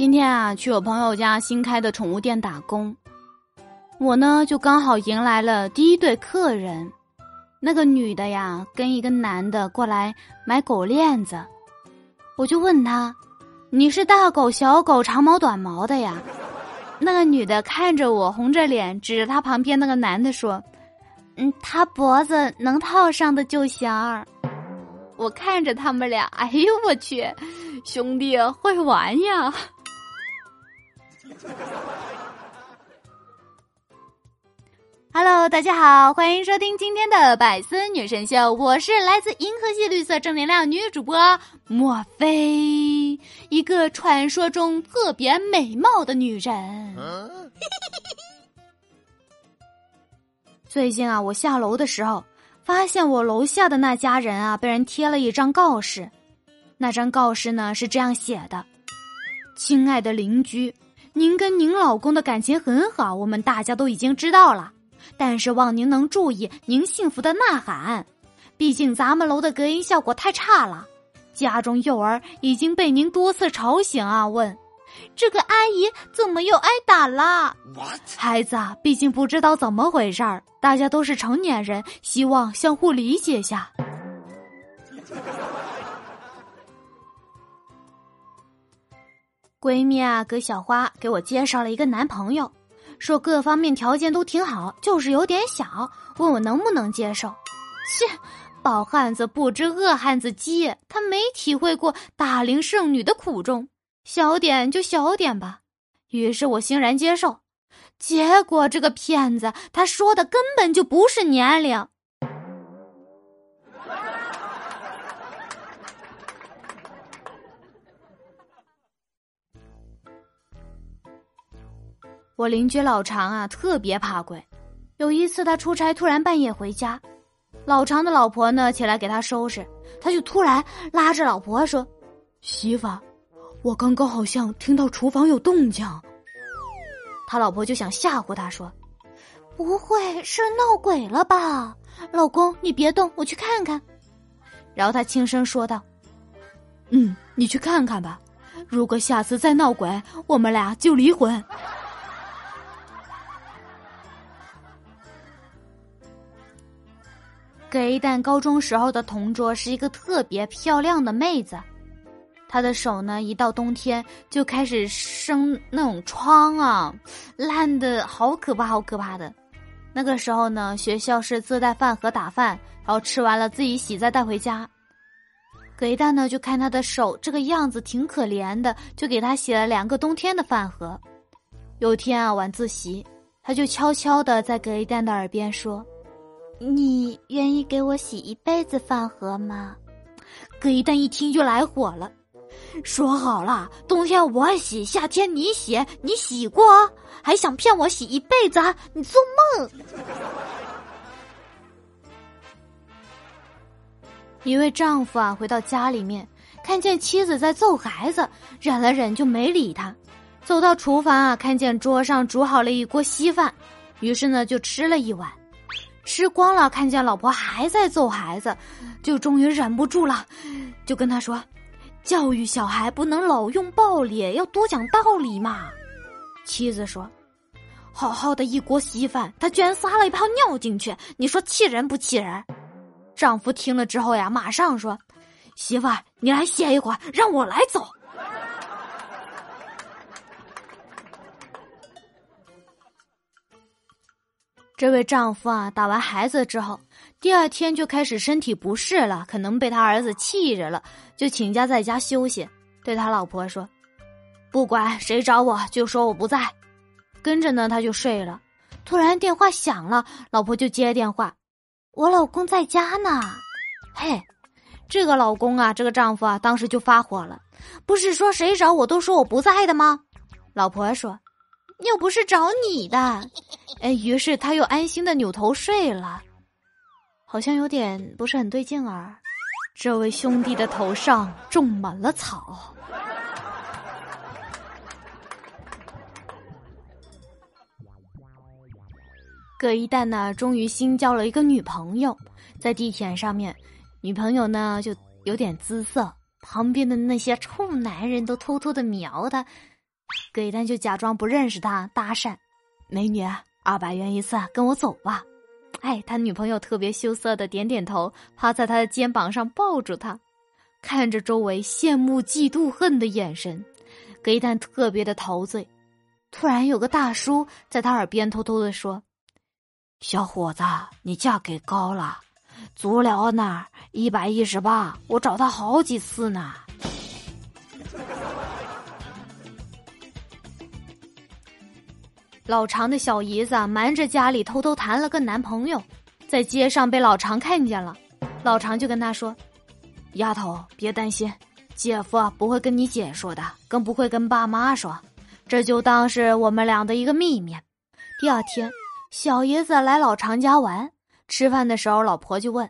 今天啊，去我朋友家新开的宠物店打工，我呢就刚好迎来了第一对客人。那个女的呀，跟一个男的过来买狗链子，我就问他：“你是大狗、小狗、长毛、短毛的呀？”那个女的看着我，红着脸指着他旁边那个男的说：“嗯，他脖子能套上的就行。”我看着他们俩，哎呦我去，兄弟会玩呀！Hello，大家好，欢迎收听今天的百思女神秀，我是来自银河系绿色正能量女主播莫非，一个传说中特别美貌的女人。最近啊，我下楼的时候，发现我楼下的那家人啊，被人贴了一张告示，那张告示呢是这样写的：“亲爱的邻居。”您跟您老公的感情很好，我们大家都已经知道了。但是望您能注意您幸福的呐喊，毕竟咱们楼的隔音效果太差了。家中幼儿已经被您多次吵醒啊，问这个阿姨怎么又挨打了？孩子啊，毕竟不知道怎么回事儿，大家都是成年人，希望相互理解下。闺蜜啊，葛小花给我介绍了一个男朋友，说各方面条件都挺好，就是有点小，问我能不能接受。切，饱汉子不知饿汉子饥，他没体会过大龄剩女的苦衷，小点就小点吧。于是我欣然接受，结果这个骗子他说的根本就不是年龄。我邻居老常啊，特别怕鬼。有一次他出差，突然半夜回家，老常的老婆呢起来给他收拾，他就突然拉着老婆说：“媳妇，我刚刚好像听到厨房有动静。”他老婆就想吓唬他说：“不会是闹鬼了吧？老公你别动，我去看看。”然后他轻声说道：“嗯，你去看看吧。如果下次再闹鬼，我们俩就离婚。”给蛋高中时候的同桌是一个特别漂亮的妹子，她的手呢，一到冬天就开始生那种疮啊，烂的好可怕，好可怕的。那个时候呢，学校是自带饭盒打饭，然后吃完了自己洗再带回家。给蛋呢，就看她的手这个样子挺可怜的，就给她洗了两个冬天的饭盒。有天啊，晚自习，他就悄悄的在给蛋的耳边说。你愿意给我洗一辈子饭盒吗？葛一蛋一听就来火了，说好了，冬天我洗，夏天你洗，你洗过，还想骗我洗一辈子？你做梦！一位丈夫啊，回到家里面，看见妻子在揍孩子，忍了忍就没理他，走到厨房啊，看见桌上煮好了一锅稀饭，于是呢就吃了一碗。吃光了，看见老婆还在揍孩子，就终于忍不住了，就跟他说：“教育小孩不能老用暴力，要多讲道理嘛。”妻子说：“好好的一锅稀饭，他居然撒了一泡尿进去，你说气人不气人？”丈夫听了之后呀，马上说：“媳妇，你来歇一会儿，让我来走。”这位丈夫啊，打完孩子之后，第二天就开始身体不适了，可能被他儿子气着了，就请假在家休息。对他老婆说：“不管谁找我，就说我不在。”跟着呢，他就睡了。突然电话响了，老婆就接电话：“我老公在家呢。”嘿，这个老公啊，这个丈夫啊，当时就发火了：“不是说谁找我都说我不在的吗？”老婆说。又不是找你的，哎，于是他又安心的扭头睡了，好像有点不是很对劲儿。这位兄弟的头上种满了草。葛一蛋呢，终于新交了一个女朋友，在地铁上面，女朋友呢就有点姿色，旁边的那些臭男人都偷偷的瞄他。葛一丹就假装不认识他，搭讪：“美女，二百元一次，跟我走吧。”哎，他女朋友特别羞涩的点点头，趴在他的肩膀上抱住他，看着周围羡慕、嫉妒、恨的眼神，葛一丹特别的陶醉。突然有个大叔在他耳边偷偷的说：“小伙子，你价给高了，足疗那儿一百一十八，我找他好几次呢。”老常的小姨子瞒着家里偷偷谈了个男朋友，在街上被老常看见了，老常就跟他说：“丫头，别担心，姐夫不会跟你姐说的，更不会跟爸妈说，这就当是我们俩的一个秘密。”第二天，小姨子来老常家玩，吃饭的时候，老婆就问：“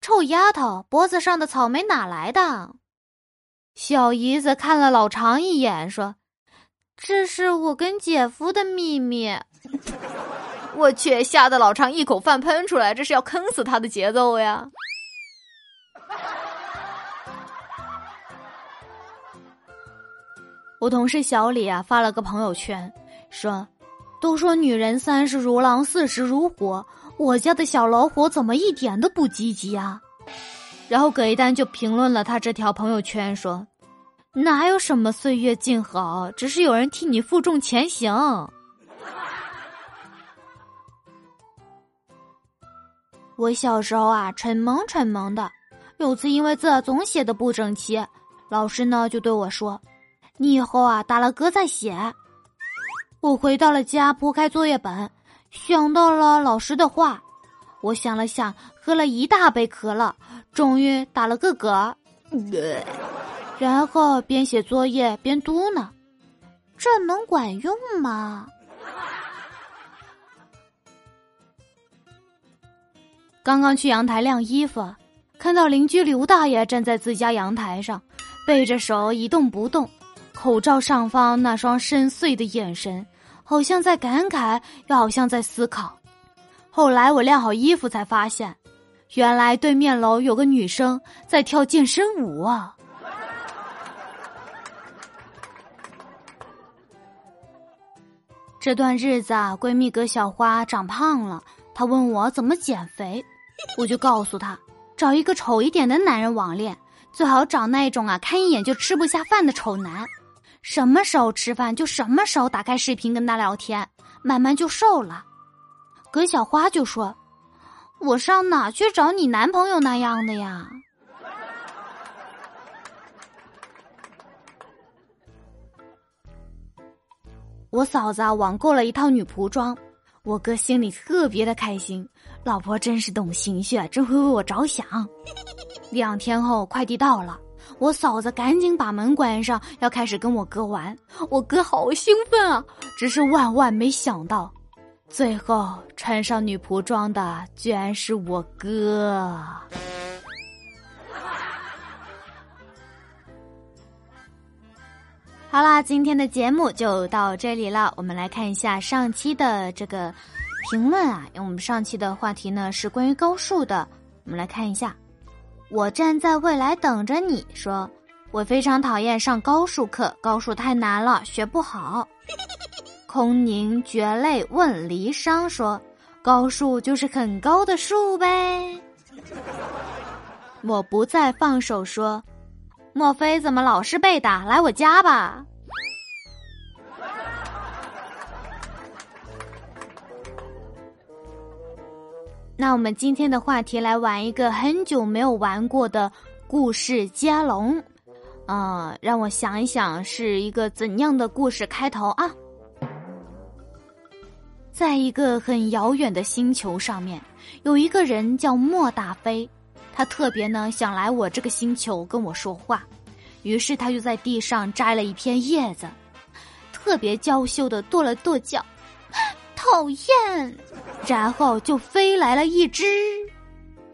臭丫头，脖子上的草莓哪来的？”小姨子看了老常一眼，说。这是我跟姐夫的秘密，我去，吓得老常一口饭喷出来，这是要坑死他的节奏呀！我同事小李啊发了个朋友圈，说：“都说女人三十如狼，四十如虎，我家的小老虎怎么一点都不积极啊？”然后葛一丹就评论了他这条朋友圈，说。哪有什么岁月静好，只是有人替你负重前行。我小时候啊，蠢萌蠢萌的，有次因为字总写的不整齐，老师呢就对我说：“你以后啊，打了嗝再写。”我回到了家，铺开作业本，想到了老师的话，我想了想，喝了一大杯可乐，终于打了个嗝。然后边写作业边嘟囔：“这能管用吗？”刚刚去阳台晾衣服，看到邻居刘大爷站在自家阳台上，背着手一动不动，口罩上方那双深邃的眼神，好像在感慨，又好像在思考。后来我晾好衣服才发现，原来对面楼有个女生在跳健身舞啊！这段日子啊，闺蜜葛小花长胖了，她问我怎么减肥，我就告诉她，找一个丑一点的男人网恋，最好找那种啊看一眼就吃不下饭的丑男，什么时候吃饭就什么时候打开视频跟他聊天，慢慢就瘦了。葛小花就说：“我上哪去找你男朋友那样的呀？”我嫂子啊网购了一套女仆装，我哥心里特别的开心，老婆真是懂心血，真会为我着想。两天后快递到了，我嫂子赶紧把门关上，要开始跟我哥玩。我哥好兴奋啊，只是万万没想到，最后穿上女仆装的居然是我哥。好啦，今天的节目就到这里了。我们来看一下上期的这个评论啊，因为我们上期的话题呢是关于高数的。我们来看一下，我站在未来等着你说，我非常讨厌上高数课，高数太难了，学不好。空凝绝泪问离殇说，高数就是很高的数呗。我不再放手说。莫非怎么老是被打？来我家吧。那我们今天的话题来玩一个很久没有玩过的故事接龙。嗯，让我想一想是一个怎样的故事开头啊？在一个很遥远的星球上面，有一个人叫莫大飞。他特别呢想来我这个星球跟我说话，于是他就在地上摘了一片叶子，特别娇羞的跺了跺脚，讨厌，然后就飞来了一只。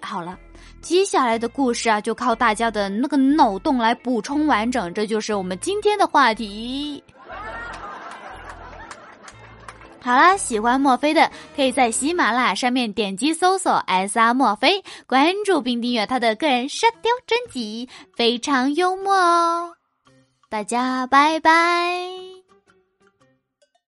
好了，接下来的故事啊，就靠大家的那个脑洞来补充完整，这就是我们今天的话题。好啦，喜欢墨菲的可以在喜马拉雅上面点击搜索 “S R 墨菲”，关注并订阅他的个人沙雕专辑，非常幽默哦。大家拜拜。